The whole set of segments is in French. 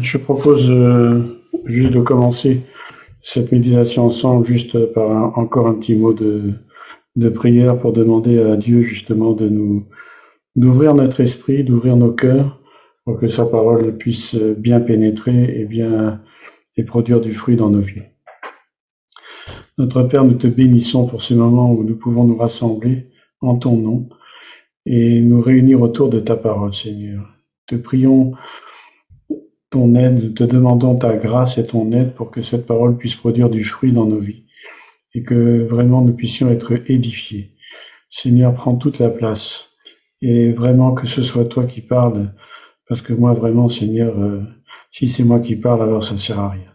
Je propose euh, juste de commencer cette méditation ensemble juste par encore un petit mot de, de prière pour demander à Dieu justement de nous d'ouvrir notre esprit, d'ouvrir nos cœurs pour que sa parole puisse bien pénétrer et bien et produire du fruit dans nos vies. Notre Père, nous te bénissons pour ce moment où nous pouvons nous rassembler en ton nom et nous réunir autour de ta parole, Seigneur. Te prions ton aide, te demandons ta grâce et ton aide pour que cette parole puisse produire du fruit dans nos vies et que vraiment nous puissions être édifiés. Seigneur, prends toute la place et vraiment que ce soit toi qui parles parce que moi vraiment, Seigneur, euh, si c'est moi qui parle, alors ça ne sert à rien.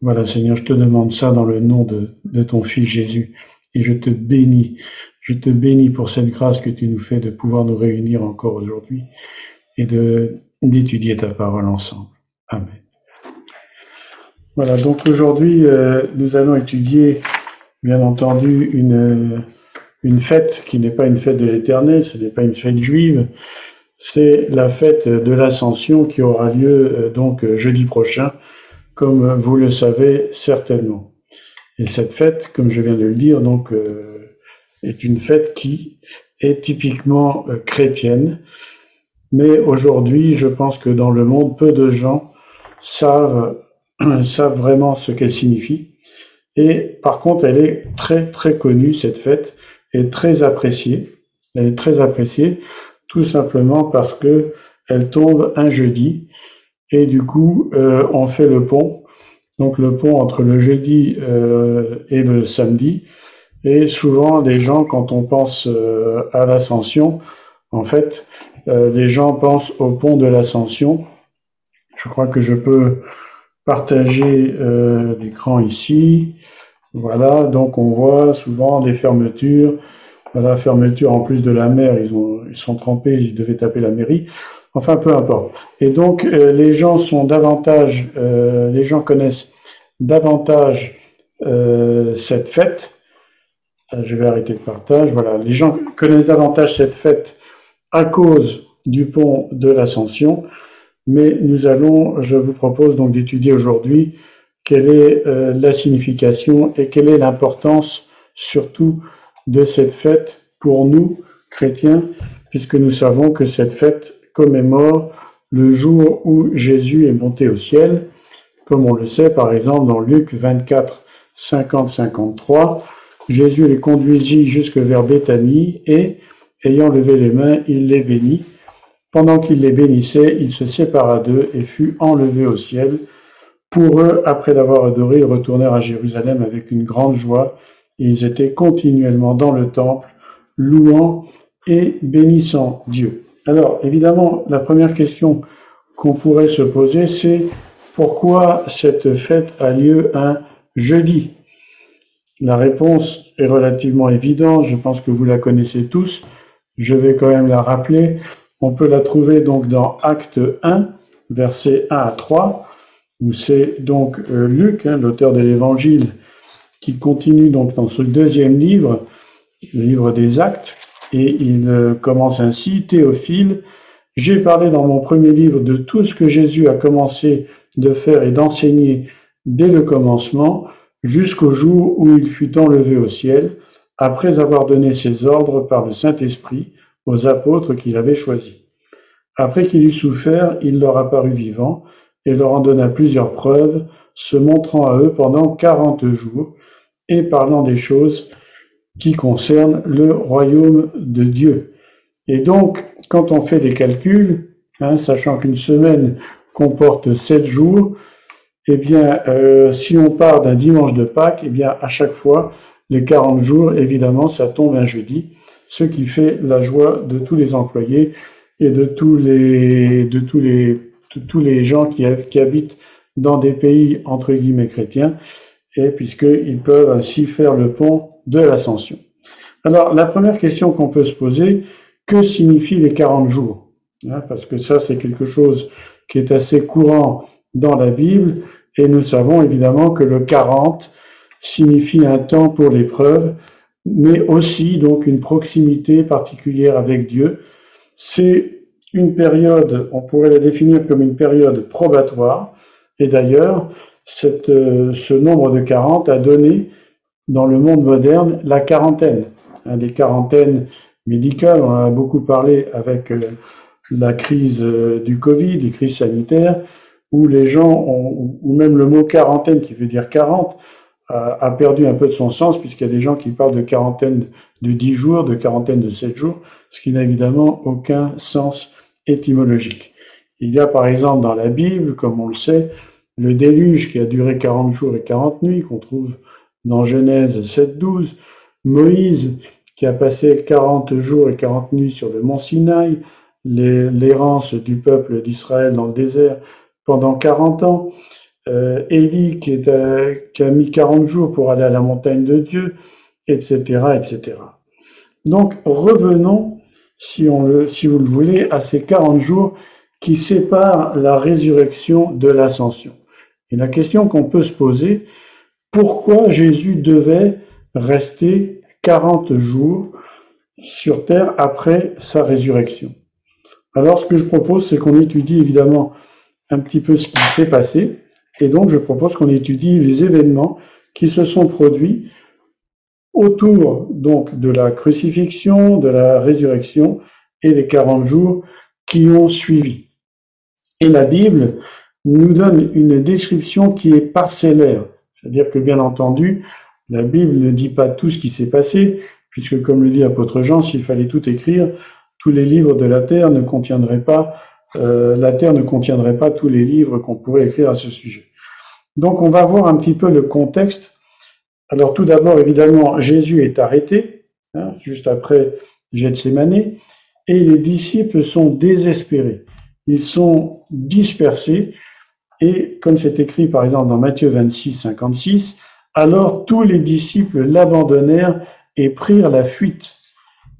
Voilà, Seigneur, je te demande ça dans le nom de, de ton Fils Jésus et je te bénis. Je te bénis pour cette grâce que tu nous fais de pouvoir nous réunir encore aujourd'hui et de d'étudier ta parole ensemble. Amen. Voilà, donc aujourd'hui, euh, nous allons étudier, bien entendu, une, une fête qui n'est pas une fête de l'éternel, ce n'est pas une fête juive, c'est la fête de l'Ascension qui aura lieu euh, donc jeudi prochain, comme vous le savez certainement. Et cette fête, comme je viens de le dire, donc euh, est une fête qui est typiquement euh, chrétienne, mais aujourd'hui, je pense que dans le monde, peu de gens savent, vraiment ce qu'elle signifie. Et par contre, elle est très très connue cette fête, et très appréciée. Elle est très appréciée tout simplement parce que elle tombe un jeudi et du coup euh, on fait le pont, donc le pont entre le jeudi euh, et le samedi. Et souvent les gens, quand on pense euh, à l'ascension, en fait, les gens pensent au pont de l'ascension. Je crois que je peux partager l'écran ici. Voilà, donc on voit souvent des fermetures la fermeture en plus de la mer, ils, ont, ils sont trempés, ils devaient taper la mairie. Enfin, peu importe. Et donc, euh, les gens sont davantage, euh, les gens connaissent davantage euh, cette fête. Je vais arrêter le partage. Voilà, les gens connaissent davantage cette fête à cause du pont de l'Ascension. Mais nous allons, je vous propose donc d'étudier aujourd'hui quelle est la signification et quelle est l'importance surtout de cette fête pour nous, chrétiens, puisque nous savons que cette fête commémore le jour où Jésus est monté au ciel, comme on le sait par exemple dans Luc 24, 50, 53. Jésus les conduisit jusque vers Béthanie et, ayant levé les mains, il les bénit. Pendant qu'il les bénissait, il se sépara d'eux et fut enlevé au ciel. Pour eux, après l'avoir adoré, ils retournèrent à Jérusalem avec une grande joie ils étaient continuellement dans le temple, louant et bénissant Dieu. Alors, évidemment, la première question qu'on pourrait se poser, c'est pourquoi cette fête a lieu un jeudi? La réponse est relativement évidente, je pense que vous la connaissez tous, je vais quand même la rappeler. On peut la trouver donc dans Acte 1, versets 1 à 3, où c'est donc euh, Luc, hein, l'auteur de l'Évangile, qui continue donc dans ce deuxième livre, le livre des actes, et il euh, commence ainsi, Théophile, j'ai parlé dans mon premier livre de tout ce que Jésus a commencé de faire et d'enseigner dès le commencement jusqu'au jour où il fut enlevé au ciel, après avoir donné ses ordres par le Saint-Esprit aux apôtres qu'il avait choisis. Après qu'il eut souffert, il leur apparut vivant et leur en donna plusieurs preuves, se montrant à eux pendant quarante jours, et parlant des choses qui concernent le royaume de Dieu. Et donc, quand on fait des calculs, hein, sachant qu'une semaine comporte sept jours, eh bien, euh, si on part d'un dimanche de Pâques, eh bien, à chaque fois, les 40 jours, évidemment, ça tombe un jeudi, ce qui fait la joie de tous les employés et de tous les, de tous les, tous les gens qui, qui habitent dans des pays, entre guillemets, chrétiens, et puisqu'ils peuvent ainsi faire le pont de l'ascension. Alors, la première question qu'on peut se poser, que signifient les 40 jours? Hein, Parce que ça, c'est quelque chose qui est assez courant dans la Bible, et nous savons évidemment que le 40 signifie un temps pour l'épreuve, mais aussi donc une proximité particulière avec Dieu. C'est une période, on pourrait la définir comme une période probatoire, et d'ailleurs, euh, ce nombre de 40 a donné, dans le monde moderne, la quarantaine. Des quarantaines médicales, on en a beaucoup parlé avec euh, la crise euh, du Covid, les crises sanitaires, où les gens ont, ou même le mot quarantaine qui veut dire 40, a, perdu un peu de son sens puisqu'il y a des gens qui parlent de quarantaine de 10 jours, de quarantaine de 7 jours, ce qui n'a évidemment aucun sens étymologique. Il y a par exemple dans la Bible, comme on le sait, le déluge qui a duré 40 jours et 40 nuits, qu'on trouve dans Genèse 7.12, Moïse qui a passé 40 jours et 40 nuits sur le mont Sinaï, l'errance du peuple d'Israël dans le désert pendant 40 ans, euh, Élie qui, est, qui a mis 40 jours pour aller à la montagne de Dieu, etc., etc. Donc revenons, si, si vous le voulez, à ces 40 jours qui séparent la résurrection de l'ascension. Et la question qu'on peut se poser, pourquoi Jésus devait rester 40 jours sur terre après sa résurrection? Alors ce que je propose, c'est qu'on étudie évidemment un petit peu ce qui s'est passé, et donc je propose qu'on étudie les événements qui se sont produits autour donc de la crucifixion, de la résurrection et les 40 jours qui ont suivi. Et la Bible nous donne une description qui est parcellaire, c'est-à-dire que bien entendu, la Bible ne dit pas tout ce qui s'est passé, puisque comme le dit l'apôtre Jean, s'il fallait tout écrire, tous les livres de la terre ne contiendraient pas, euh, la terre ne contiendrait pas tous les livres qu'on pourrait écrire à ce sujet. Donc on va voir un petit peu le contexte. Alors tout d'abord, évidemment, Jésus est arrêté, hein, juste après Gethsemane, et les disciples sont désespérés. Ils sont dispersés, et comme c'est écrit par exemple dans Matthieu 26, 56, alors tous les disciples l'abandonnèrent et prirent la fuite.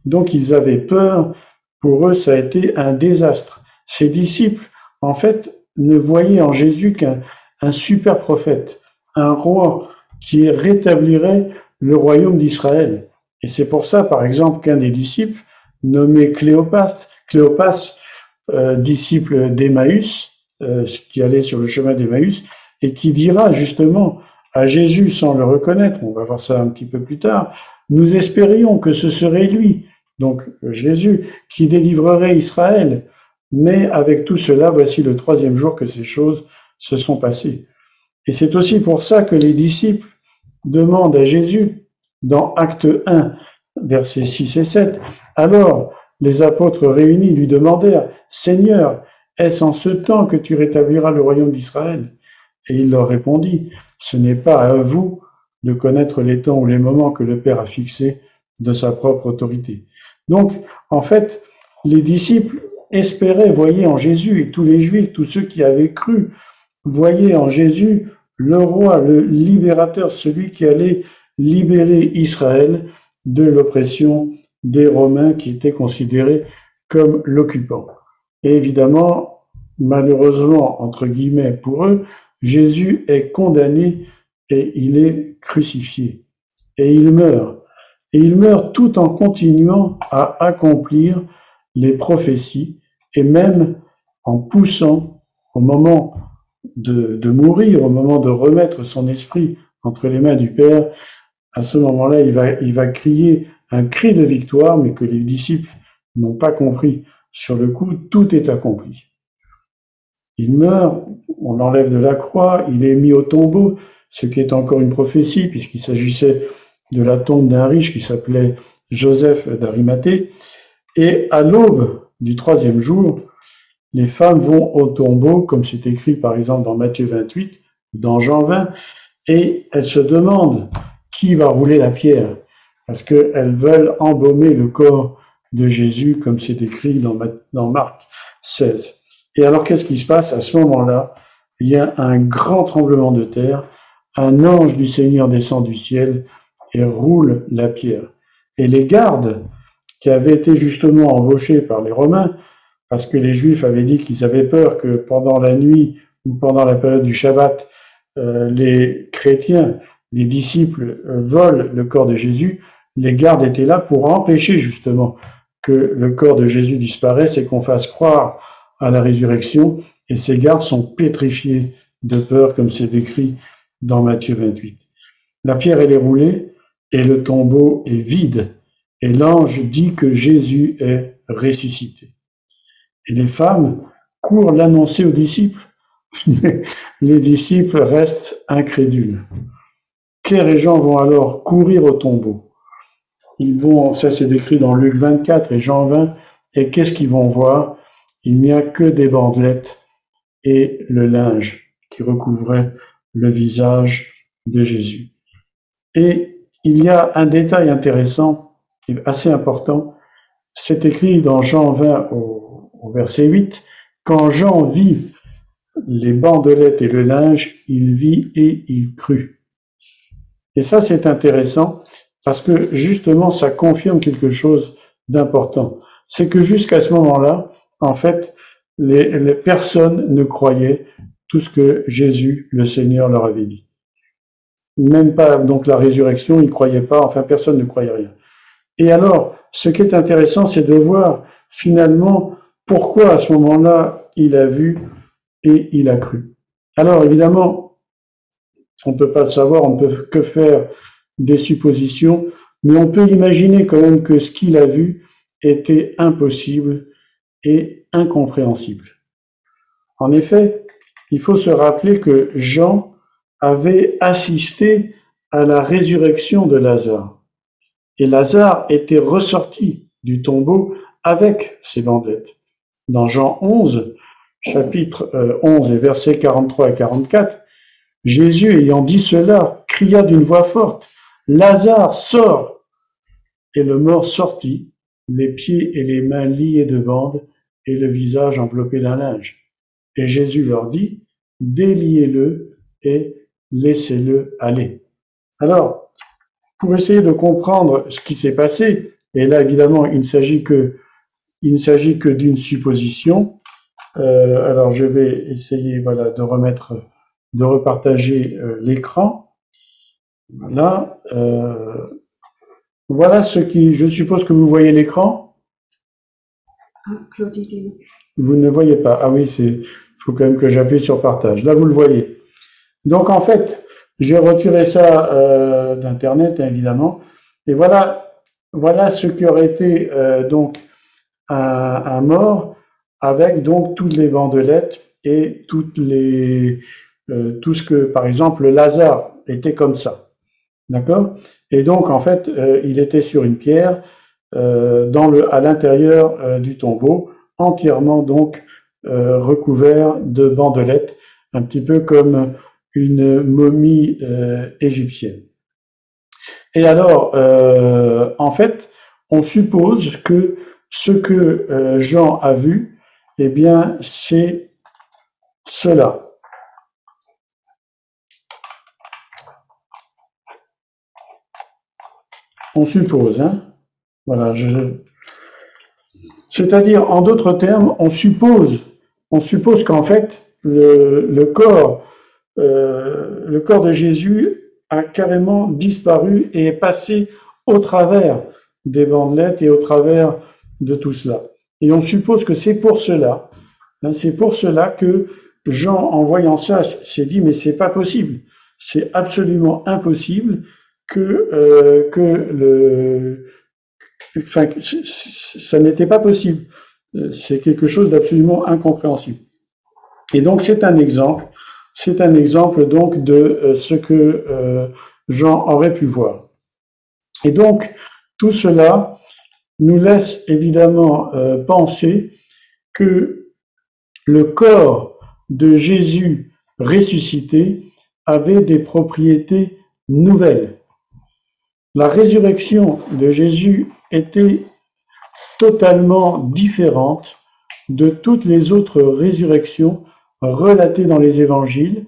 Donc ils avaient peur, pour eux ça a été un désastre. Ces disciples, en fait, ne voyaient en Jésus qu'un un super prophète, un roi qui rétablirait le royaume d'Israël. Et c'est pour ça, par exemple, qu'un des disciples, nommé Cléopas, Cléopas, euh, disciple d'Emmaüs, euh, qui allait sur le chemin d'Emmaüs, et qui dira justement à Jésus sans le reconnaître, on va voir ça un petit peu plus tard, nous espérions que ce serait lui, donc Jésus, qui délivrerait Israël. Mais avec tout cela, voici le troisième jour que ces choses se sont passées. Et c'est aussi pour ça que les disciples demandent à Jésus, dans Acte 1, versets 6 et 7, alors les apôtres réunis lui demandèrent, Seigneur, est-ce en ce temps que tu rétabliras le royaume d'Israël? Et il leur répondit, ce n'est pas à vous de connaître les temps ou les moments que le Père a fixés de sa propre autorité. Donc, en fait, les disciples espéraient, voyaient en Jésus, et tous les Juifs, tous ceux qui avaient cru, voyaient en Jésus le roi, le libérateur, celui qui allait libérer Israël de l'oppression des Romains qui étaient considérés comme l'occupant. Et évidemment, malheureusement, entre guillemets, pour eux, Jésus est condamné et il est crucifié. Et il meurt. Et il meurt tout en continuant à accomplir les prophéties et même en poussant au moment de, mourir, au moment de remettre son esprit entre les mains du Père, à ce moment-là, il va, il va crier un cri de victoire, mais que les disciples n'ont pas compris. Sur le coup, tout est accompli. Il meurt, on l'enlève de la croix, il est mis au tombeau, ce qui est encore une prophétie, puisqu'il s'agissait de la tombe d'un riche qui s'appelait Joseph d'Arimathée. Et à l'aube du troisième jour, les femmes vont au tombeau, comme c'est écrit par exemple dans Matthieu 28, dans Jean 20, et elles se demandent qui va rouler la pierre, parce qu'elles veulent embaumer le corps de Jésus, comme c'est écrit dans, dans Marc 16. Et alors qu'est-ce qui se passe? À ce moment-là Il y a un grand tremblement de terre, un ange du Seigneur descend du ciel et roule la pierre. Et les gardes, qui avaient été justement embauchés par les Romains, parce que les Juifs avaient dit qu'ils avaient peur que pendant la nuit ou pendant la période du Shabbat, euh, les chrétiens, les disciples euh, volent le corps de Jésus. Les gardes étaient là pour empêcher justement que le corps de Jésus disparaisse et qu'on fasse croire à la résurrection, et ces gardes sont pétrifiés de peur, comme c'est décrit dans Matthieu 28. La pierre, elle est roulée, et le tombeau est vide, et l'ange dit que Jésus est ressuscité. Et les femmes courent l'annoncer aux disciples, mais les disciples restent incrédules. Pierre et Jean vont alors courir au tombeau. Ils vont, ça c'est décrit dans Luc 24 et Jean 20, et qu'est-ce qu'ils vont voir? Il n'y a que des bandelettes et le linge qui recouvrait le visage de Jésus. Et il y a un détail intéressant assez important. C'est écrit dans Jean 20 au, verset 8. Quand Jean vit les bandelettes et le linge, il vit et il crut. Et ça, c'est intéressant parce que justement, ça confirme quelque chose d'important. C'est que jusqu'à ce moment-là, en fait, les, personnes ne croyaient tout ce que Jésus, le Seigneur, leur avait dit. Même pas donc la résurrection, ils ne croyaient pas, enfin personne ne croyait rien. Et alors, ce qui est intéressant, c'est de voir finalement pourquoi à ce moment-là il a vu et il a cru. Alors évidemment, on ne peut pas le savoir, on ne peut que faire des suppositions, mais on peut imaginer quand même que ce qu'il a vu était impossible et incompréhensible. En effet, il faut se rappeler que Jean avait assisté à la résurrection de Lazare. Et Lazare était ressorti du tombeau avec ses bandettes. Dans Jean 11, chapitre 11 euh, et versets 43 et 44, Jésus, ayant dit cela, cria d'une voix forte, Lazare, sort Et le mort sortit, les pieds et les mains liés de bandes et le visage enveloppé d'un linge. Et Jésus leur dit, déliez-le et laissez-le aller. Alors, pour essayer de comprendre ce qui s'est passé, et là évidemment il ne s'agit que il ne s'agit que d'une supposition. Euh, alors je vais essayer voilà de remettre de repartager euh, l'écran. Voilà. Euh, voilà ce qui. Je suppose que vous voyez l'écran. Ah, vous ne voyez pas. Ah oui, c'est. Il faut quand même que j'appuie sur partage. Là, vous le voyez. Donc en fait, j'ai retiré ça euh, d'internet évidemment. Et voilà, voilà ce qui aurait été donc un, un, mort avec donc toutes les bandelettes et toutes les euh, tout ce que, par exemple, le Lazare était comme ça. D'accord? Et donc, en fait, euh, il était sur une pierre euh, dans le, à l'intérieur du tombeau, entièrement donc recouvert de bandelettes, un petit peu comme une momie égyptienne. Et alors, en fait, on suppose que ce que Jean a vu, eh bien, c'est cela. on suppose. Hein voilà, C'est-à-dire, en d'autres termes, on suppose, on suppose qu'en fait, le, corps, euh, le corps de Jésus a carrément disparu et est passé au travers des bandelettes et au travers de tout cela. Et on suppose que c'est pour cela, hein, c'est pour cela que Jean, en voyant ça, s'est dit mais c'est pas possible, c'est absolument impossible que, euh, que le, enfin, ça n'était pas possible. C'est quelque chose d'absolument incompréhensible. Et donc c'est un exemple, c'est un exemple donc de euh, ce que euh, Jean aurait pu voir. Et donc tout cela nous laisse évidemment euh, penser que le corps de Jésus ressuscité avait des propriétés nouvelles la résurrection de Jésus était totalement différente de toutes les autres résurrections relatées dans les évangiles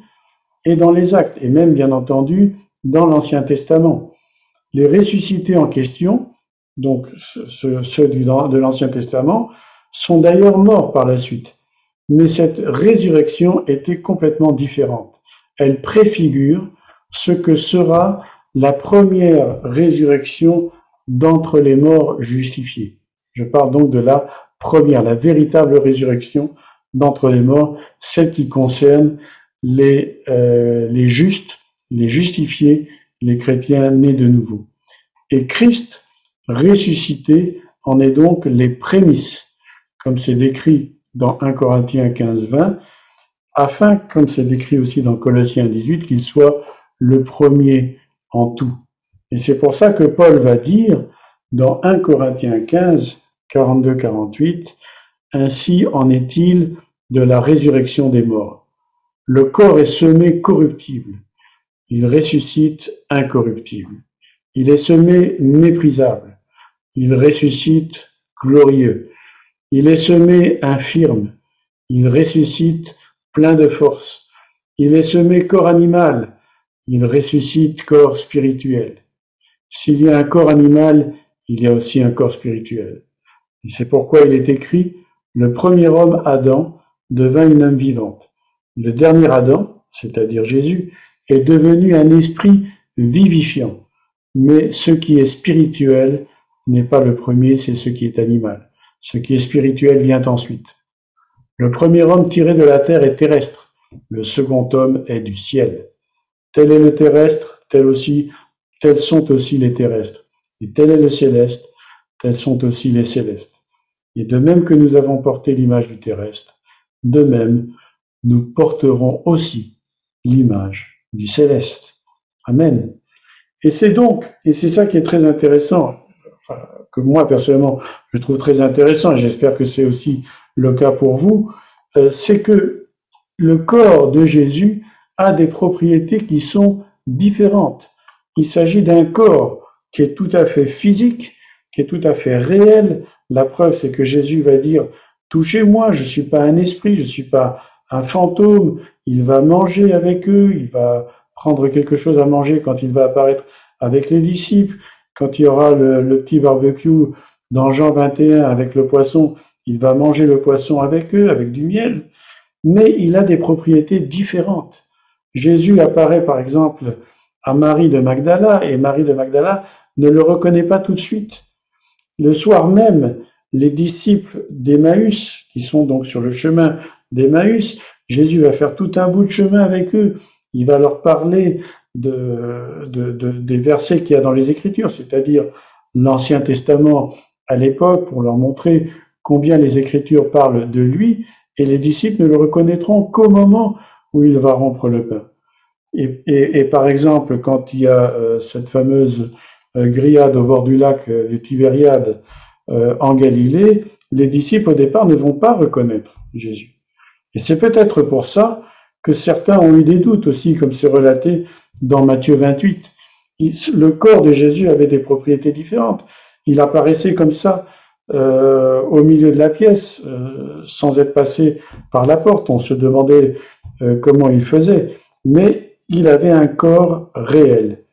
et dans les actes, et même bien entendu dans l'Ancien Testament. Les ressuscités en question, donc ceux de l'Ancien Testament, sont d'ailleurs morts par la suite. Mais cette résurrection était complètement différente. Elle préfigure ce que sera la première résurrection d'entre les morts justifiés. Je parle donc de la première, la véritable résurrection d'entre les morts, celle qui concerne les, euh, les justes, les justifiés, les chrétiens nés de nouveau. Et Christ ressuscité en est donc les prémices, comme c'est décrit dans 1 Corinthiens 15, 20, afin, comme c'est décrit aussi dans Colossiens 18, qu'il soit le premier en tout. Et c'est pour ça que Paul va dire dans 1 Corinthiens 15, 42-48, Ainsi en est-il de la résurrection des morts. Le corps est semé corruptible, il ressuscite incorruptible. Il est semé méprisable, il ressuscite glorieux. Il est semé infirme, il ressuscite plein de force. Il est semé corps animal, il ressuscite corps spirituel. S'il y a un corps animal, il y a aussi un corps spirituel. C'est pourquoi il est écrit, le premier homme, Adam, devint une âme vivante. Le dernier Adam, c'est-à-dire Jésus, est devenu un esprit vivifiant. Mais ce qui est spirituel n'est pas le premier, c'est ce qui est animal. Ce qui est spirituel vient ensuite. Le premier homme tiré de la terre est terrestre. Le second homme est du ciel. Tel est le terrestre, tel aussi, tels sont aussi les terrestres. Et tel est le céleste, tels sont aussi les célestes. Et de même que nous avons porté l'image du terrestre, de même nous porterons aussi l'image du céleste. Amen. Et c'est donc, et c'est ça qui est très intéressant, que moi personnellement je trouve très intéressant, et j'espère que c'est aussi le cas pour vous, euh, c'est que le corps de Jésus a des propriétés qui sont différentes. Il s'agit d'un corps qui est tout à fait physique, qui est tout à fait réel. La preuve, c'est que Jésus va dire, touchez-moi, je ne suis pas un esprit, je ne suis pas un fantôme. Il va manger avec eux, il va prendre quelque chose à manger quand il va apparaître avec les disciples. Quand il y aura le, le petit barbecue dans Jean 21 avec le poisson, il va manger le poisson avec eux, avec du miel. Mais il a des propriétés différentes. Jésus apparaît par exemple à Marie de Magdala et Marie de Magdala ne le reconnaît pas tout de suite. Le soir même, les disciples d'Emmaüs, qui sont donc sur le chemin d'Emmaüs, Jésus va faire tout un bout de chemin avec eux. Il va leur parler de, des versets qu'il y a dans les Écritures, c'est-à-dire l'Ancien Testament à l'époque, pour leur montrer combien les Écritures parlent de lui, et les disciples ne le reconnaîtront qu'au moment où il va rompre le pain. Et, par exemple, quand il y a euh, cette fameuse euh, grillade au bord du lac euh, de en Galilée, les disciples au départ ne vont pas reconnaître Jésus. Et c'est peut-être pour ça que certains ont eu des doutes aussi, comme c'est relaté dans Matthieu 28. le corps de Jésus avait des propriétés différentes. Il apparaissait comme ça euh, au milieu de la pièce, euh, sans être passé par la porte. On se demandait euh, comment il faisait, mais il avait un corps réel.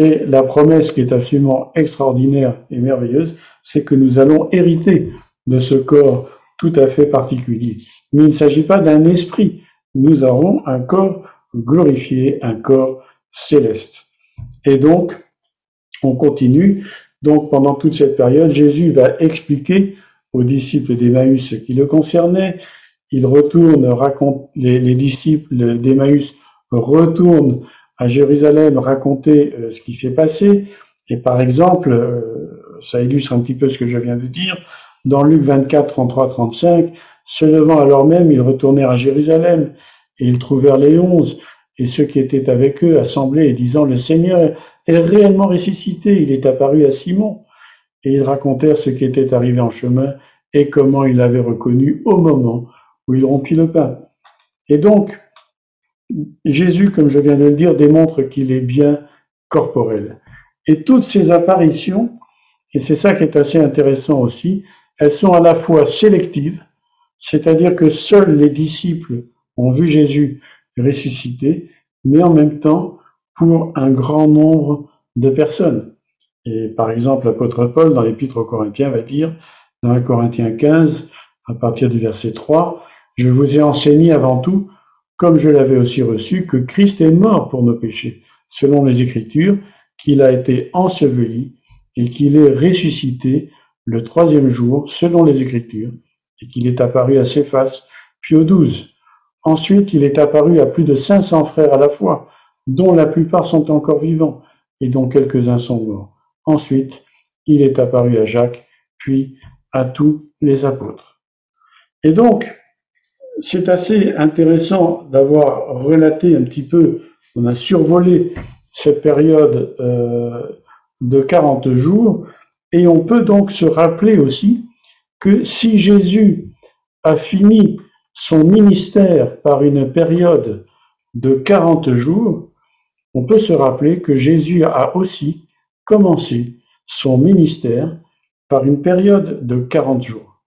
Et la promesse qui est absolument extraordinaire et merveilleuse, c'est que nous allons hériter de ce corps tout à fait particulier. Mais il ne s'agit pas d'un esprit. Nous aurons un corps glorifié, un corps céleste. Et donc, on continue donc pendant toute cette période, Jésus va expliquer aux disciples d'Emmaüs ce qui le concernait. Il retourne, raconte, les, disciples d'Emmaüs retournent à Jérusalem raconter euh, ce qui s'est passé. Et par exemple, euh, ça illustre un petit peu ce que je viens de dire, dans Luc 24, 33, 35, se levant alors même, ils retournèrent à Jérusalem et ils trouvèrent les onze et ceux qui étaient avec eux assemblés et disant, le Seigneur est réellement ressuscité, il est apparu à Simon. Et ils racontèrent ce qui était arrivé en chemin et comment il l'avait reconnu au moment où il rompit le pain. Et donc, Jésus, comme je viens de le dire, démontre qu'il est bien corporel. Et toutes ces apparitions, et c'est ça qui est assez intéressant aussi, elles sont à la fois sélectives, c'est-à-dire que seuls les disciples ont vu Jésus ressuscité, mais en même temps, pour un grand nombre de personnes. Et par exemple, l'apôtre Paul, dans l'épître aux Corinthiens, va dire, dans 1 Corinthiens 15, à partir du verset 3, Je vous ai enseigné avant tout, comme je l'avais aussi reçu, que Christ est mort pour nos péchés, selon les Écritures, qu'il a été enseveli et qu'il est ressuscité le troisième jour, selon les Écritures, et qu'il est apparu à Céphas, puis aux douze. Ensuite, il est apparu à plus de 500 frères à la fois, dont la plupart sont encore vivants et dont quelques-uns sont morts. Ensuite, il est apparu à Jacques, puis à tous les apôtres. Et donc, c'est assez intéressant d'avoir relaté un petit peu, on a survolé cette période euh, de 40 jours, et on peut donc se rappeler aussi que si Jésus a fini son ministère par une période de 40 jours, on peut se rappeler que Jésus a aussi commencé son ministère par une période de 40 jours.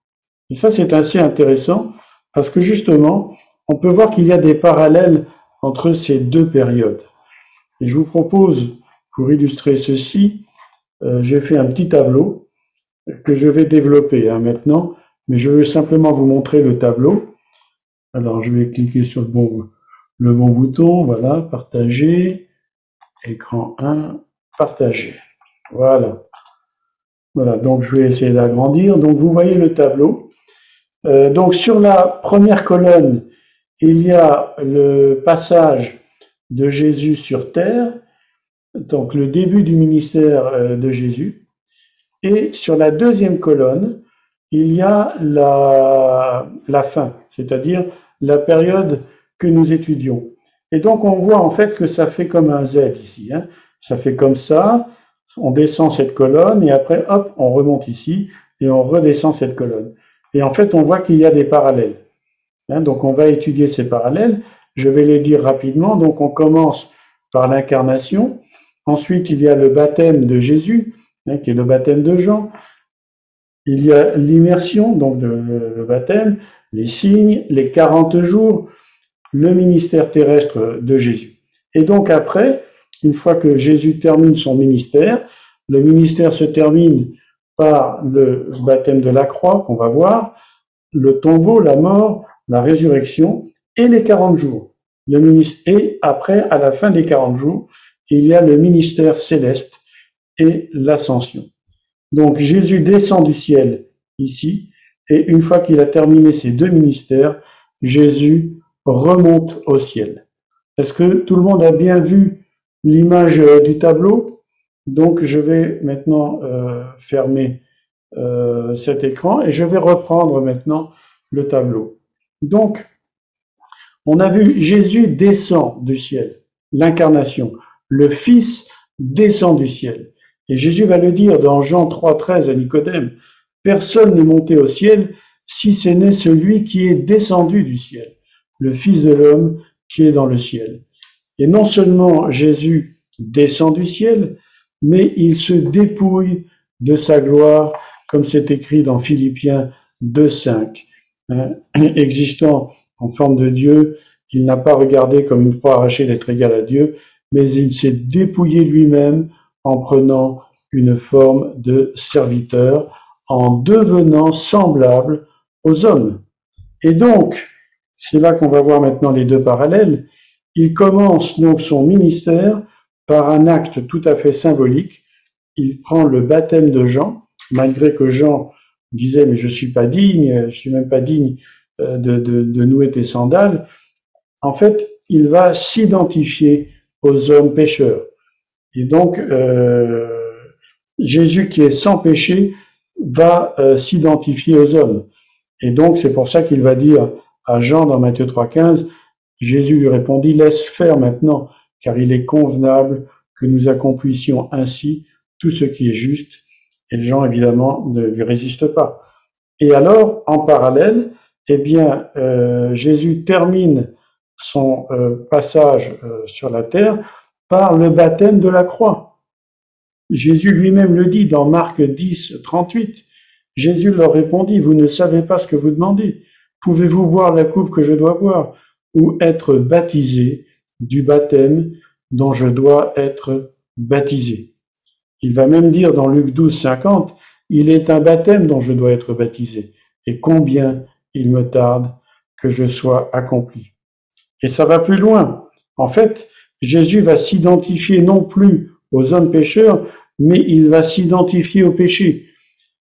Et ça, c'est assez intéressant parce que justement, on peut voir qu'il y a des parallèles entre ces deux périodes. Et je vous propose, pour illustrer ceci, euh, j'ai fait un petit tableau que je vais développer hein, maintenant, mais je veux simplement vous montrer le tableau. Alors, je vais cliquer sur le bon, le bon bouton, voilà, partager, écran 1, partager. Voilà. Voilà, donc je vais essayer d'agrandir. Donc vous voyez le tableau. Euh, donc sur la première colonne, il y a le passage de Jésus sur terre, donc le début du ministère euh, de Jésus. Et sur la deuxième colonne, il y a la, fin, c'est-à-dire la période que nous étudions. Et donc on voit en fait que ça fait comme un Z ici. Hein. Ça fait comme ça, on descend cette colonne et après, hop, on remonte ici et on redescend cette colonne. Et en fait, on voit qu'il y a des parallèles. Hein, donc, on va étudier ces parallèles. Je vais les dire rapidement. Donc, on commence par l'incarnation. Ensuite, il y a le baptême de Jésus, hein, qui est le baptême de Jean. Il y a l'immersion, donc le baptême, les signes, les 40 jours, le ministère terrestre de Jésus. Et donc après, une fois que Jésus termine son ministère, le ministère se termine par le baptême de la croix qu'on va voir, le tombeau, la mort, la résurrection et les 40 jours. Le et après, à la fin des 40 jours, il y a le ministère céleste et l'ascension. Donc Jésus descend du ciel ici, et une fois qu'il a terminé ces deux ministères, Jésus remonte au ciel. Est-ce que tout le monde a bien vu l'image euh, du tableau? Donc je vais maintenant euh, fermer euh, cet écran et je vais reprendre maintenant le tableau. Donc, on a vu Jésus descend du ciel, l'incarnation. Le Fils descend du ciel. Et Jésus va le dire dans Jean 3,13 à Nicodème, Personne n'est monté au ciel si ce n'est celui qui est descendu du ciel, le Fils de l'homme qui est dans le ciel. Et non seulement Jésus descend du ciel, mais il se dépouille de sa gloire, comme c'est écrit dans Philippiens 2.5. Hein, existant en forme de Dieu, il n'a pas regardé comme une proie arrachée d'être égal à Dieu, mais il s'est dépouillé lui-même en prenant une forme de serviteur, en devenant semblable aux hommes. Et donc, c'est là qu'on va voir maintenant les deux parallèles. Il commence donc son ministère par un acte tout à fait symbolique. Il prend le baptême de Jean, malgré que Jean disait mais je suis pas digne, je suis même pas digne euh, de, nouer tes sandales. En fait, il va s'identifier aux hommes pécheurs. Et donc, euh, Jésus qui est sans péché va euh, s'identifier aux hommes. Et donc, c'est pour ça qu'il va dire à Jean dans Matthieu 3.15, Jésus lui répondit, laisse faire maintenant, car il est convenable que nous accomplissions ainsi tout ce qui est juste. Et Jean, évidemment, ne lui résiste pas. Et alors, en parallèle, eh bien, euh, Jésus termine son euh, passage euh, sur la terre par le baptême de la croix. Jésus lui-même le dit dans Marc 10, 38. Jésus leur répondit, vous ne savez pas ce que vous demandez. Pouvez-vous boire la coupe que je dois boire ou être baptisé du baptême dont je dois être baptisé. Il va même dire dans Luc 12, 50, il est un baptême dont je dois être baptisé, et combien il me tarde que je sois accompli. Et ça va plus loin. En fait, Jésus va s'identifier non plus aux hommes pécheurs, mais il va s'identifier au péché.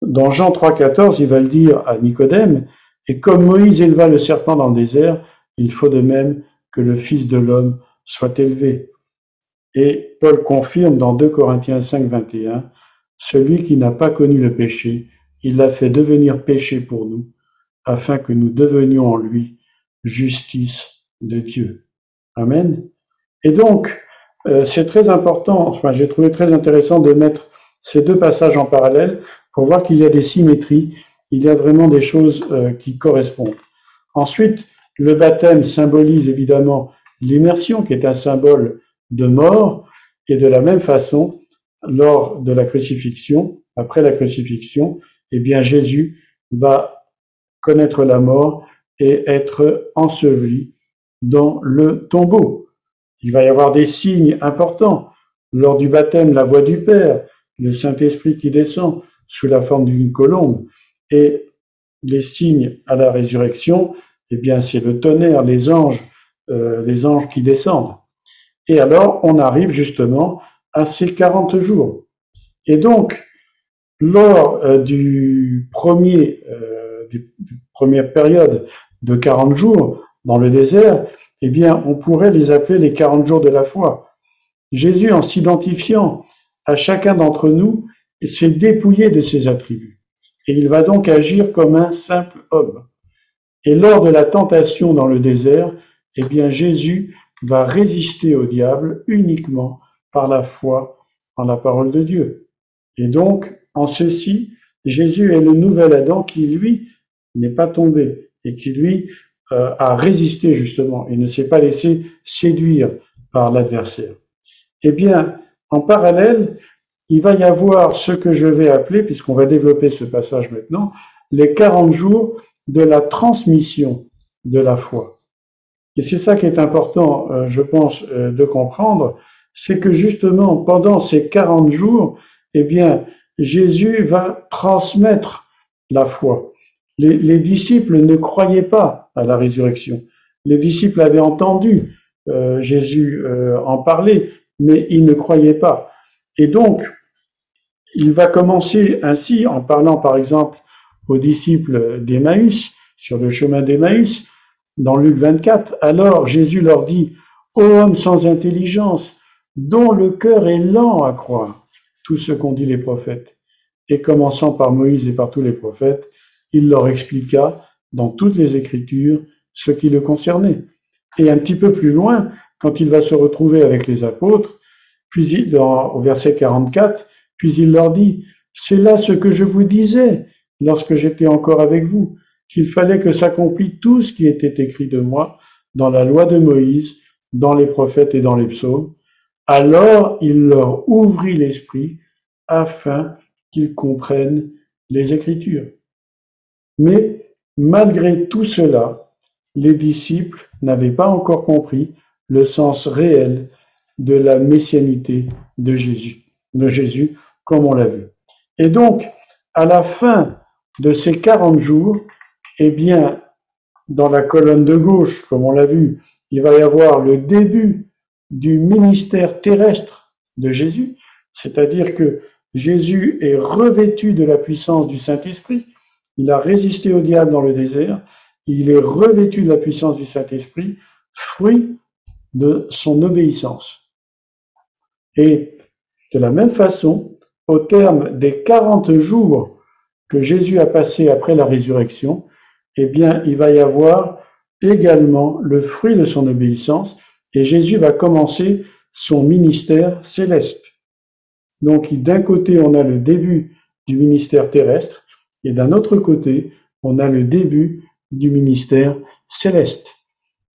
dans Jean 3,14, il va le dire à Nicodème, et comme Moïse éleva le serpent dans le désert, il faut de même que le Fils de l'homme soit élevé. Et Paul confirme dans 2 Corinthiens 5, 21, celui qui n'a pas connu le péché, il l'a fait devenir péché pour nous, afin que nous devenions en lui justice de Dieu. Amen. Et donc, euh, c'est très important, enfin j'ai trouvé très intéressant de mettre ces deux passages en parallèle pour voir qu'il y a des symétries, il y a vraiment des choses euh, qui correspondent. Ensuite, le baptême symbolise évidemment l'immersion, qui est un symbole de mort, et de la même façon, lors de la crucifixion, après la crucifixion, eh bien Jésus va connaître la mort et être enseveli dans le tombeau. Il va y avoir des signes importants. Lors du baptême, la voix du Père, le Saint-Esprit qui descend sous la forme d'une colombe, et les signes à la résurrection, eh bien, c'est le tonnerre, les anges, euh, les anges qui descendent. Et alors, on arrive justement à ces 40 jours. Et donc, lors euh, du premier, euh, première période de 40 jours dans le désert, eh bien, on pourrait les appeler les 40 jours de la foi. Jésus, en s'identifiant à chacun d'entre nous, s'est dépouillé de ses attributs. Et il va donc agir comme un simple homme. Et lors de la tentation dans le désert, eh bien, Jésus va résister au diable uniquement par la foi en la parole de Dieu. Et donc, en ceci, Jésus est le nouvel Adam qui, lui, n'est pas tombé et qui, lui, euh, a résisté justement et ne s'est pas laissé séduire par l'adversaire. Eh bien, en parallèle, il va y avoir ce que je vais appeler, puisqu'on va développer ce passage maintenant, les 40 jours de la transmission de la foi. Et c'est ça qui est important, euh, je pense, euh, de comprendre, c'est que justement, pendant ces 40 jours, eh bien, Jésus va transmettre la foi. Les, disciples ne croyaient pas à la résurrection. Les disciples avaient entendu euh, Jésus euh, en parler, mais ils ne croyaient pas. Et donc, il va commencer ainsi en parlant par exemple aux disciples d'Emmaüs, sur le chemin d'Emmaüs, dans Luc 24. Alors Jésus leur dit, Ô homme sans intelligence, dont le cœur est lent à croire tout ce qu'ont dit les prophètes. Et commençant par Moïse et par tous les prophètes, il leur expliqua dans toutes les Écritures ce qui le concernait. Et un petit peu plus loin, quand il va se retrouver avec les apôtres, au verset 44, puis il leur dit, c'est là ce que je vous disais lorsque j'étais encore avec vous, qu'il fallait que s'accomplisse tout ce qui était écrit de moi dans la loi de Moïse, dans les prophètes et dans les psaumes. Alors il leur ouvrit l'esprit afin qu'ils comprennent les Écritures. Mais malgré tout cela, les disciples n'avaient pas encore compris le sens réel de la messianité de Jésus, de Jésus, comme on l'a vu. Et donc, à la fin de ces 40 jours, eh bien, dans la colonne de gauche, comme on l'a vu, il va y avoir le début du ministère terrestre de Jésus, c'est-à-dire que Jésus est revêtu de la puissance du Saint-Esprit, il a résisté au diable dans le désert, il est revêtu de la puissance du Saint-Esprit, fruit de son obéissance. Et de la même façon, au terme des 40 jours que Jésus a passés après la résurrection, eh bien, il va y avoir également le fruit de son obéissance et Jésus va commencer son ministère céleste. Donc, d'un côté, on a le début du ministère terrestre et d'un autre côté, on a le début du ministère céleste.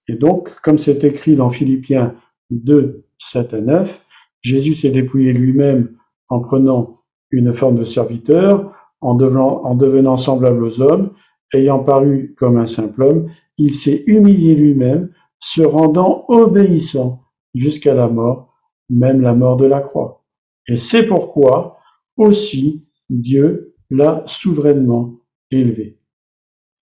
Et donc, comme c'est écrit dans Philippiens 2, 7 à 9, Jésus s'est dépouillé lui-même en prenant une forme de serviteur, en devenant, en devenant semblable aux hommes, ayant paru comme un simple homme, il s'est humilié lui-même, se rendant obéissant jusqu'à la mort, même la mort de la croix. Et c'est pourquoi aussi Dieu l'a souverainement élevé.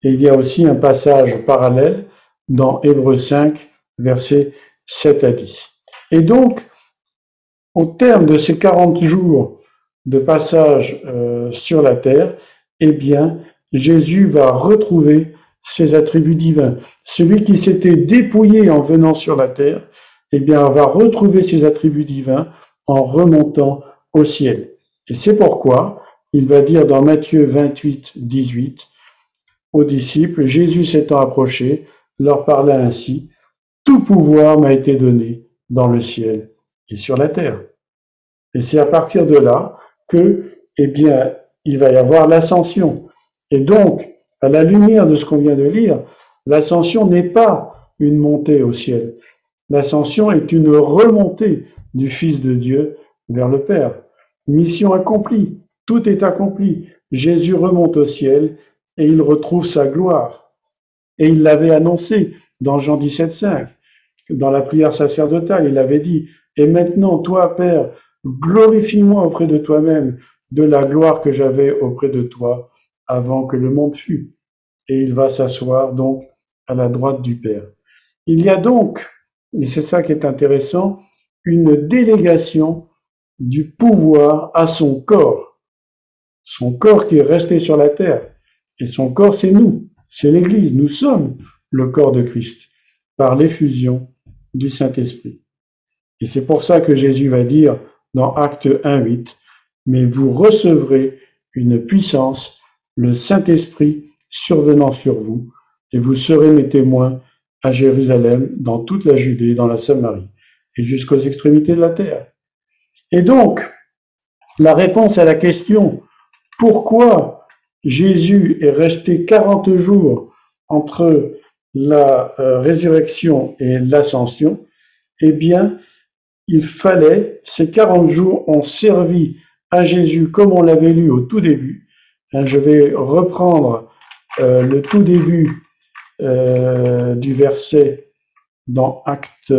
Et il y a aussi un passage parallèle dans Hébreu 5, versets 7 à 10. Et donc, au terme de ces 40 jours de passage euh, sur la terre, eh bien, Jésus va retrouver ses attributs divins. Celui qui s'était dépouillé en venant sur la terre, eh bien, va retrouver ses attributs divins en remontant au ciel. Et c'est pourquoi il va dire dans Matthieu 28, 18 aux disciples, Jésus s'étant approché, leur parla ainsi, Tout pouvoir m'a été donné dans le ciel et sur la terre. Et c'est à partir de là que, eh bien, il va y avoir l'ascension. Et donc, à la lumière de ce qu'on vient de lire, l'ascension n'est pas une montée au ciel. L'ascension est une remontée du Fils de Dieu vers le Père. Mission accomplie. Tout est accompli. Jésus remonte au ciel et il retrouve sa gloire. Et il l'avait annoncé dans Jean 17,5, dans la prière sacerdotale. Il avait dit, et maintenant, toi, Père, glorifie-moi auprès de toi-même de la gloire que j'avais auprès de toi avant que le monde fût. Et il va s'asseoir donc à la droite du Père. Il y a donc, et c'est ça qui est intéressant, une délégation du pouvoir à son corps. Son corps qui est resté sur la terre. Et son corps, c'est nous, c'est l'Église. Nous sommes le corps de Christ par l'effusion du Saint-Esprit. Et c'est pour ça que Jésus va dire dans Acte 1, 8, mais vous recevrez une puissance, le Saint-Esprit survenant sur vous, et vous serez mes témoins à Jérusalem, dans toute la Judée, dans la Samarie, et jusqu'aux extrémités de la terre. Et donc, la réponse à la question pourquoi Jésus est resté 40 jours entre la euh, résurrection et l'ascension, eh bien, il fallait, ces 40 jours ont servi à Jésus comme on l'avait lu au tout début. Hein, je vais reprendre euh, le tout début euh, du verset dans Acte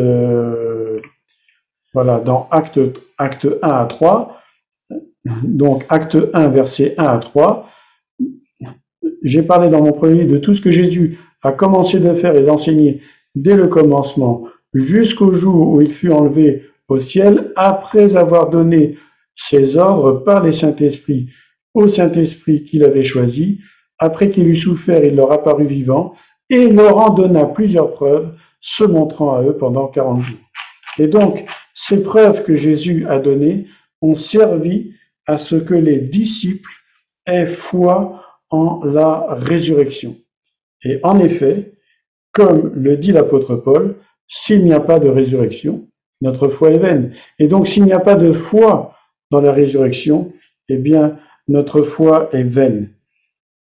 voilà, dans acte, acte 1 à 3, donc acte 1, verset 1 à 3, j'ai parlé dans mon premier de tout ce que Jésus a commencé de faire et d'enseigner dès le commencement jusqu'au jour où il fut enlevé au ciel, après avoir donné ses ordres par les Saint-Esprit au Saint-Esprit qu'il avait choisi, après qu'il eut souffert, il leur apparut vivant, et leur en donna plusieurs preuves, se montrant à eux pendant quarante jours. Et donc, ces preuves que Jésus a données ont servi à ce que les disciples aient foi en la résurrection. Et en effet, comme le dit l'apôtre Paul, s'il n'y a pas de résurrection, notre foi est vaine. Et donc, s'il n'y a pas de foi dans la résurrection, eh bien, notre foi est vaine.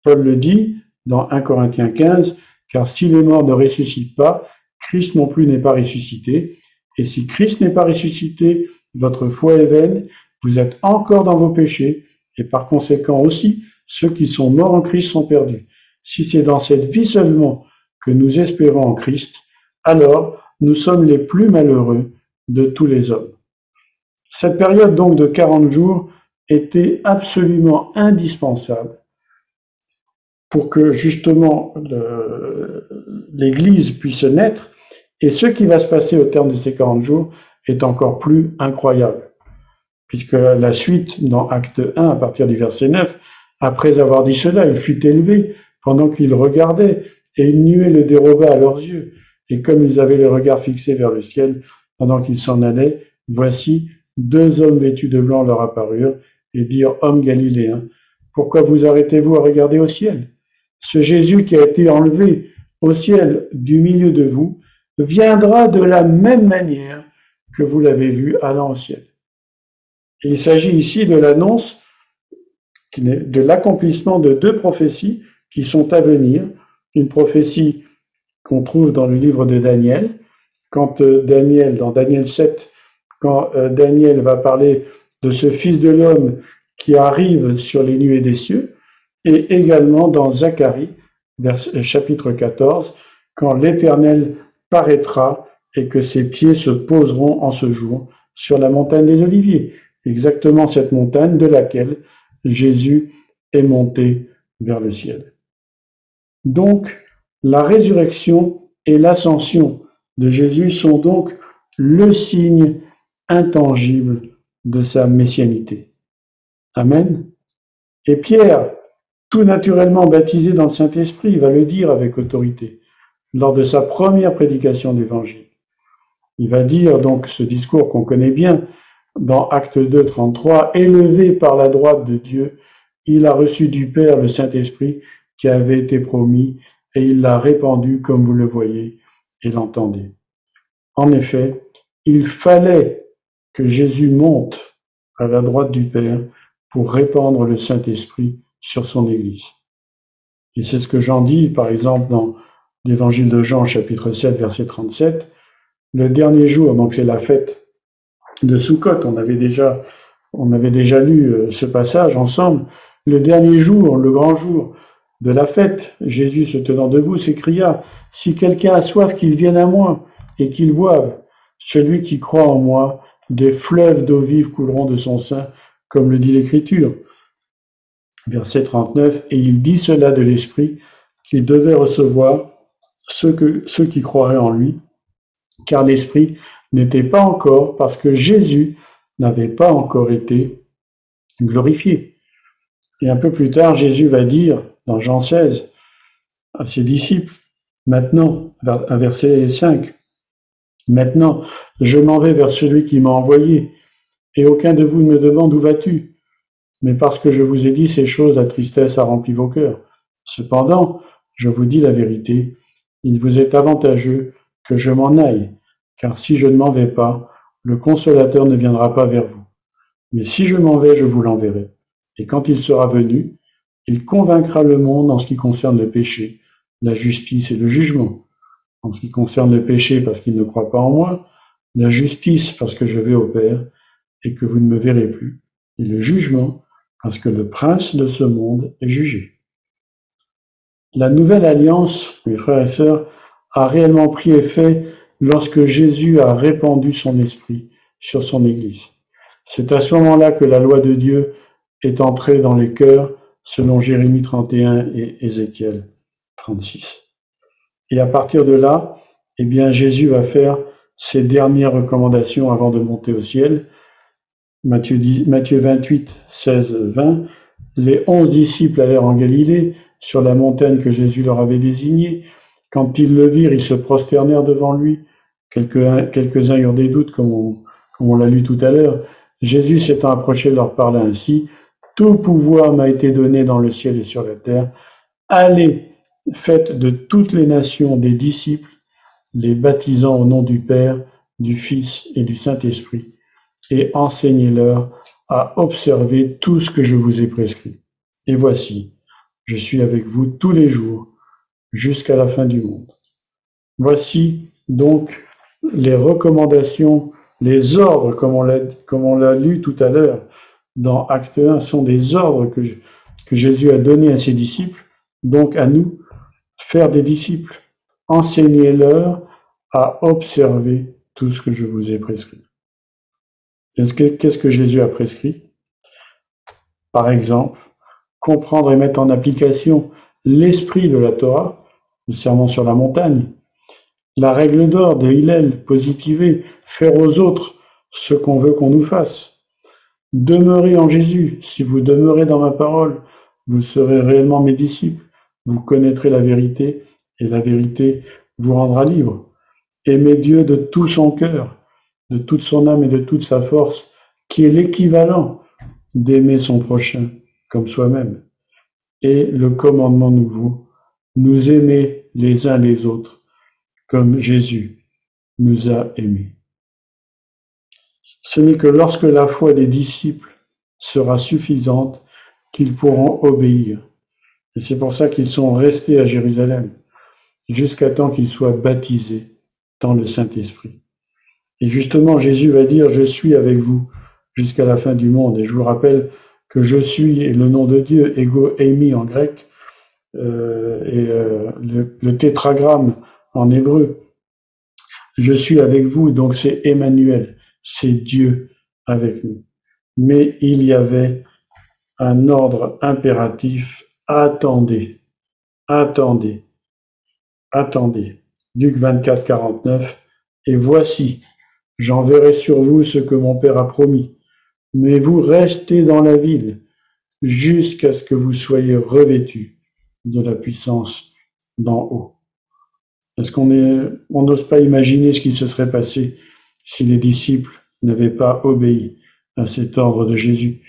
Paul le dit dans 1 Corinthiens 15, car si les morts ne ressuscitent pas, Christ non plus n'est pas ressuscité. Et si Christ n'est pas ressuscité, votre foi est vaine, vous êtes encore dans vos péchés, et par conséquent aussi, ceux qui sont morts en Christ sont perdus. Si c'est dans cette vie seulement que nous espérons en Christ, alors nous sommes les plus malheureux de tous les hommes. Cette période donc de 40 jours était absolument indispensable pour que justement l'Église puisse naître et ce qui va se passer au terme de ces 40 jours est encore plus incroyable, puisque la suite dans Acte 1, à partir du verset 9, après avoir dit cela, il fut élevé pendant qu'il regardait, et une nuée le déroba à leurs yeux. Et comme ils avaient les regards fixés vers le ciel, pendant qu'ils s'en allaient, voici, deux hommes vêtus de blanc leur apparurent et dirent, Hommes galiléens, pourquoi vous arrêtez-vous à regarder au ciel? Ce Jésus qui a été enlevé au ciel du milieu de vous, viendra de la même manière que vous l'avez vu allant au ciel. il s'agit ici de l'annonce, de l'accomplissement de deux prophéties qui sont à venir. Une prophétie qu'on trouve dans le livre de Daniel, quand euh, Daniel, dans Daniel 7, quand euh, Daniel va parler de ce Fils de l'homme qui arrive sur les nuées des cieux, et également dans Zacharie, chapitre 14, quand l'Éternel paraîtra et que ses pieds se poseront en ce jour sur la montagne des Oliviers, exactement cette montagne de laquelle Jésus est monté vers le ciel. Donc, la résurrection et l'ascension de Jésus sont donc le signe intangible de sa messianité. Amen. Et Pierre, tout naturellement baptisé dans le Saint-Esprit, va le dire avec autorité lors de sa première prédication d'évangile. Il va dire donc ce discours qu'on connaît bien dans Acte 2, 33, élevé par la droite de Dieu, il a reçu du Père le Saint-Esprit qui avait été promis et il l'a répandu comme vous le voyez et l'entendez. En effet, il fallait que Jésus monte à la droite du Père pour répandre le Saint-Esprit sur son Église. Et c'est ce que Jean dit, par exemple, dans l'évangile de Jean, chapitre 7, verset 37. Le dernier jour, donc c'est la fête de Sukkot, on avait déjà, on avait déjà lu euh, ce passage ensemble. Le dernier jour, le grand jour de la fête, Jésus se tenant debout s'écria, Si quelqu'un a soif, qu'il vienne à moi et qu'il boive. Celui qui croit en moi, des fleuves d'eau vive couleront de son sein, comme le dit l'Écriture. Verset 39, et il dit cela de l'Esprit, qu'il devait recevoir ceux, ceux qui croiraient en lui, car l'Esprit n'était pas encore, parce que Jésus n'avait pas encore été glorifié. Et un peu plus tard, Jésus va dire, dans Jean 16, à ses disciples, maintenant, à verset 5, maintenant, je m'en vais vers celui qui m'a envoyé, et aucun de vous ne me demande où vas-tu, mais parce que je vous ai dit ces choses, la tristesse a rempli vos cœurs. Cependant, je vous dis la vérité, il vous est avantageux que je m'en aille, car si je ne m'en vais pas, le consolateur ne viendra pas vers vous. Mais si je m'en vais, je vous l'enverrai. Et quand il sera venu, il convaincra le monde en ce qui concerne le péché, la justice et le jugement. En ce qui concerne le péché parce qu'il ne croit pas en moi, la justice parce que je vais au Père et que vous ne me verrez plus, et le jugement parce que le prince de ce monde est jugé. La nouvelle alliance, mes frères et sœurs, a réellement pris effet lorsque Jésus a répandu son esprit sur son Église. C'est à ce moment-là que la loi de Dieu est entrée dans les cœurs, selon Jérémie 31 et Ézéchiel 36. Et à partir de là, eh bien, Jésus va faire ses dernières recommandations avant de monter au ciel. Matthieu, Matthieu 28, 16, 20. Les onze disciples allèrent en Galilée, sur la montagne que Jésus leur avait désignée. Quand ils le virent, ils se prosternèrent devant lui. Quelques-uns eurent des doutes, comme on, comme on l'a lu tout à l'heure. Jésus s'étant approché leur parla ainsi. Tout pouvoir m'a été donné dans le ciel et sur la terre. Allez, faites de toutes les nations des disciples, les baptisant au nom du Père, du Fils et du Saint-Esprit, et enseignez-leur à observer tout ce que je vous ai prescrit. Et voici, je suis avec vous tous les jours jusqu'à la fin du monde. Voici donc les recommandations, les ordres, comme on l'a, lu tout à l'heure dans Acte 1, sont des ordres que, Jésus a donnés à ses disciples, donc à nous, faire des disciples. Enseignez-leur à observer tout ce que je vous ai prescrit. Qu'est-ce que Jésus a prescrit? Par exemple, comprendre et mettre en application l'esprit de la Torah, le serment sur la montagne, la règle d'or de Hillel, positiver, faire aux autres ce qu'on veut qu'on nous fasse. Demeurez en Jésus. Si vous demeurez dans ma parole, vous serez réellement mes disciples. Vous connaîtrez la vérité et la vérité vous rendra libre. Aimez Dieu de tout son cœur, de toute son âme et de toute sa force, qui est l'équivalent d'aimer son prochain comme soi-même. Et le commandement nouveau, nous aimer les uns les autres comme Jésus nous a aimés. Ce n'est que lorsque la foi des disciples sera suffisante qu'ils pourront obéir. Et c'est pour ça qu'ils sont restés à Jérusalem, jusqu'à temps qu'ils soient baptisés dans le Saint-Esprit. Et justement, Jésus va dire, je suis avec vous jusqu'à la fin du monde. Et je vous rappelle que je suis et le nom de Dieu, ego eimi en grec, euh, et euh, le, tétragramme en hébreu. Je suis avec vous, donc c'est Emmanuel, c'est Dieu avec nous. Mais il y avait un ordre impératif, attendez, attendez, attendez. Luc 24, 49, et voici, j'enverrai sur vous ce que mon Père a promis mais vous restez dans la ville jusqu'à ce que vous soyez revêtus de la puissance d'en haut. Est-ce qu'on n'ose pas imaginer ce qui se serait passé si les disciples n'avaient pas obéi à cet ordre de Jésus.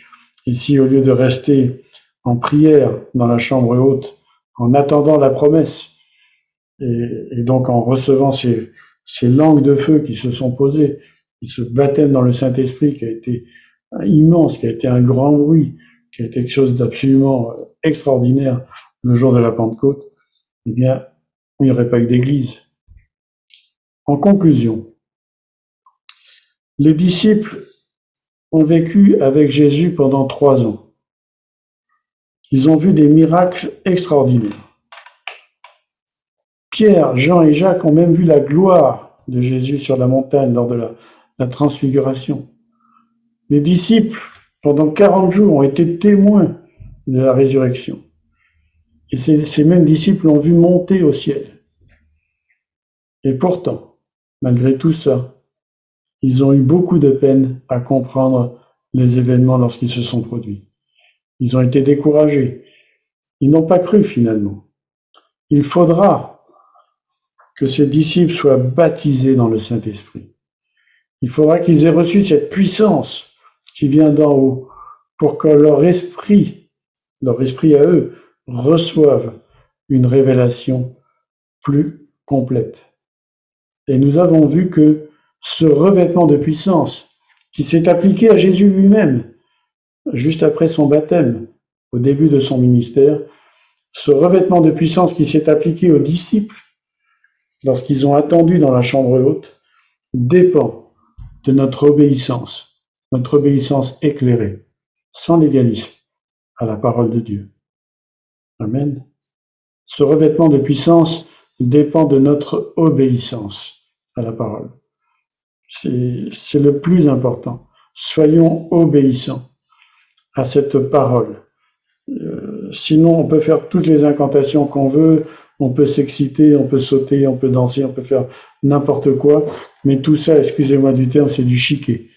Et si au lieu de rester en prière dans la chambre haute, en attendant la promesse, et, donc en recevant ces, langues de feu qui se sont posées, et ce baptême dans le Saint-Esprit qui a été immense, qui a été un grand bruit, qui a été quelque chose d'absolument extraordinaire le jour de la Pentecôte, eh bien, il n'y aurait pas eu d'église. En conclusion, les disciples ont vécu avec Jésus pendant trois ans. Ils ont vu des miracles extraordinaires. Pierre, Jean et Jacques ont même vu la gloire de Jésus sur la montagne lors de la, transfiguration. Les disciples, pendant 40 jours, ont été témoins de la résurrection. Et ces, mêmes disciples l'ont vu monter au ciel. Et pourtant, malgré tout ça, ils ont eu beaucoup de peine à comprendre les événements lorsqu'ils se sont produits. Ils ont été découragés. Ils n'ont pas cru finalement. Il faudra que ces disciples soient baptisés dans le Saint-Esprit. Il faudra qu'ils aient reçu cette puissance qui vient d'en haut pour que leur esprit, leur esprit à eux, reçoivent une révélation plus complète. Et nous avons vu que ce revêtement de puissance qui s'est appliqué à Jésus lui-même, juste après son baptême, au début de son ministère, ce revêtement de puissance qui s'est appliqué aux disciples lorsqu'ils ont attendu dans la chambre haute, dépend de notre obéissance, notre obéissance éclairée, sans légalisme, à la parole de Dieu. Amen. Ce revêtement de puissance dépend de notre obéissance à la parole. C'est le plus important. Soyons obéissants à cette parole. Euh, sinon, on peut faire toutes les incantations qu'on veut, on peut s'exciter, on peut sauter, on peut danser, on peut faire n'importe quoi, mais tout ça, excusez-moi du terme, c'est du chiquet.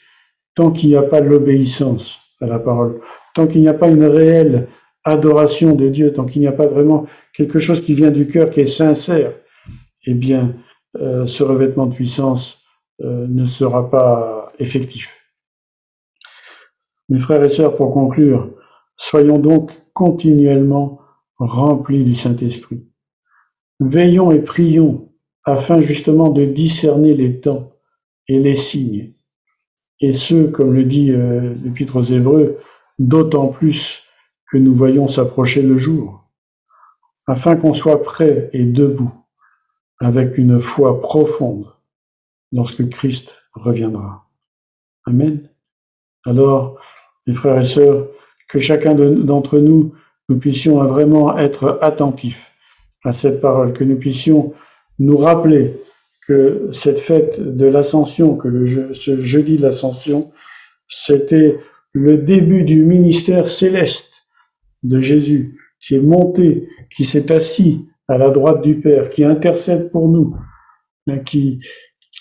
Tant qu'il n'y a pas l'obéissance à la parole, tant qu'il n'y a pas une réelle adoration de Dieu, tant qu'il n'y a pas vraiment quelque chose qui vient du cœur, qui est sincère, eh bien, euh, ce revêtement de puissance ne sera pas effectif. Mes frères et sœurs, pour conclure, soyons donc continuellement remplis du Saint-Esprit. Veillons et prions afin justement de discerner les temps et les signes. Et ce, comme le dit euh, l'Épître aux Hébreux, d'autant plus que nous voyons s'approcher le jour, afin qu'on soit prêt et debout, avec une foi profonde, lorsque Christ reviendra. Amen. Alors, mes frères et sœurs, que chacun d'entre nous, nous puissions vraiment être attentifs à cette parole, que nous puissions nous rappeler que cette fête de l'ascension, que ce jeudi de l'ascension, c'était le début du ministère céleste de Jésus, qui est monté, qui s'est assis à la droite du Père, qui intercède pour nous, hein,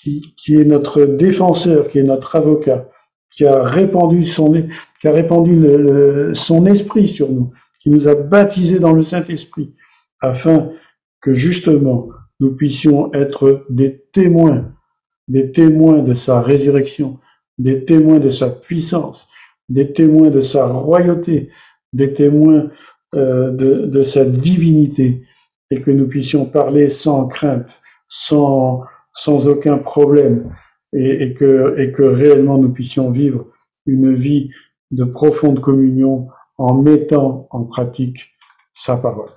qui, est notre défenseur, qui est notre avocat, qui a répandu son, qui a répandu son esprit sur nous, qui nous a baptisés dans le Saint-Esprit, afin que justement nous puissions être des témoins, des témoins de sa résurrection, des témoins de sa puissance, des témoins de sa royauté, des témoins euh, de sa divinité, et que nous puissions parler sans crainte, sans, sans aucun problème, et, que réellement nous puissions vivre une vie de profonde communion en mettant en pratique sa parole.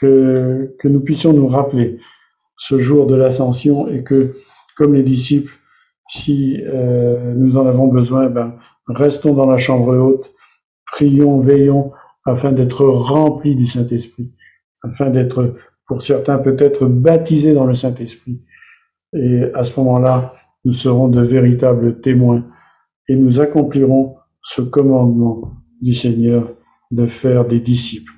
Que, que nous puissions nous rappeler ce jour de l'ascension et que, comme les disciples, si euh, nous en avons besoin, ben, restons dans la chambre haute, prions, veillons, afin d'être remplis du Saint-Esprit, afin d'être, pour certains peut-être, baptisés dans le Saint-Esprit. Et à ce moment-là, nous serons de véritables témoins et nous accomplirons ce commandement du Seigneur de faire des disciples.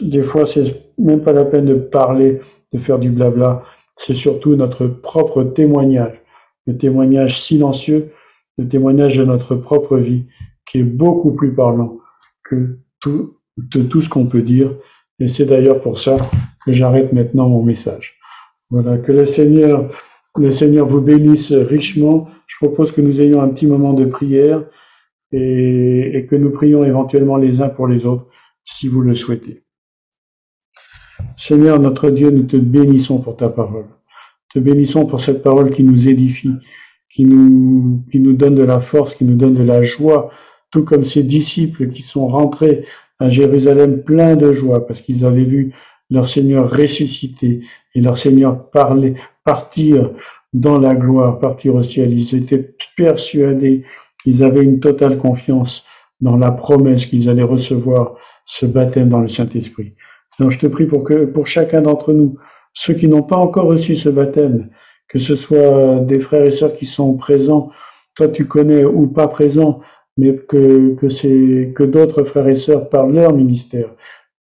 Des fois, c'est même pas la peine de parler, de faire du blabla. C'est surtout notre propre témoignage, le témoignage silencieux, le témoignage de notre propre vie, qui est beaucoup plus parlant que tout, tout ce qu'on peut dire. Et c'est d'ailleurs pour ça que j'arrête maintenant mon message. Voilà, que le Seigneur, le Seigneur vous bénisse richement. Je propose que nous ayons un petit moment de prière et, que nous prions éventuellement les uns pour les autres, si vous le souhaitez. Seigneur notre Dieu, nous te bénissons pour ta parole. Te bénissons pour cette parole qui nous édifie, qui nous, qui nous donne de la force, qui nous donne de la joie, tout comme ces disciples qui sont rentrés à Jérusalem pleins de joie parce qu'ils avaient vu leur Seigneur ressusciter et leur Seigneur parler, partir dans la gloire, partir au ciel. Ils étaient persuadés, ils avaient une totale confiance dans la promesse qu'ils allaient recevoir ce baptême dans le Saint-Esprit. Donc je te prie pour que pour chacun d'entre nous, ceux qui n'ont pas encore reçu ce baptême, que ce soit des frères et sœurs qui sont présents, toi tu connais ou pas présents, mais que, que, que d'autres frères et sœurs par leur ministère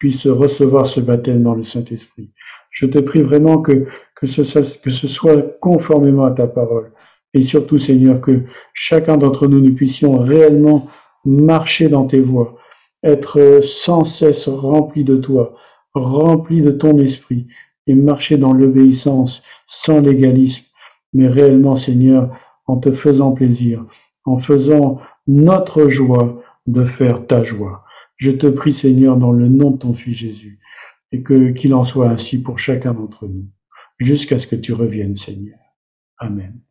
puissent recevoir ce baptême dans le Saint-Esprit. Je te prie vraiment que, que, ce, que ce soit conformément à ta parole. Et surtout, Seigneur, que chacun d'entre nous, nous puissions réellement marcher dans tes voies, être sans cesse rempli de toi, rempli de ton esprit, et marcher dans l'obéissance, sans légalisme, mais réellement, Seigneur, en te faisant plaisir, en faisant notre joie de faire ta joie. Je te prie, Seigneur, dans le nom de ton Fils Jésus, et que qu'il en soit ainsi pour chacun d'entre nous, jusqu'à ce que tu reviennes, Seigneur. Amen.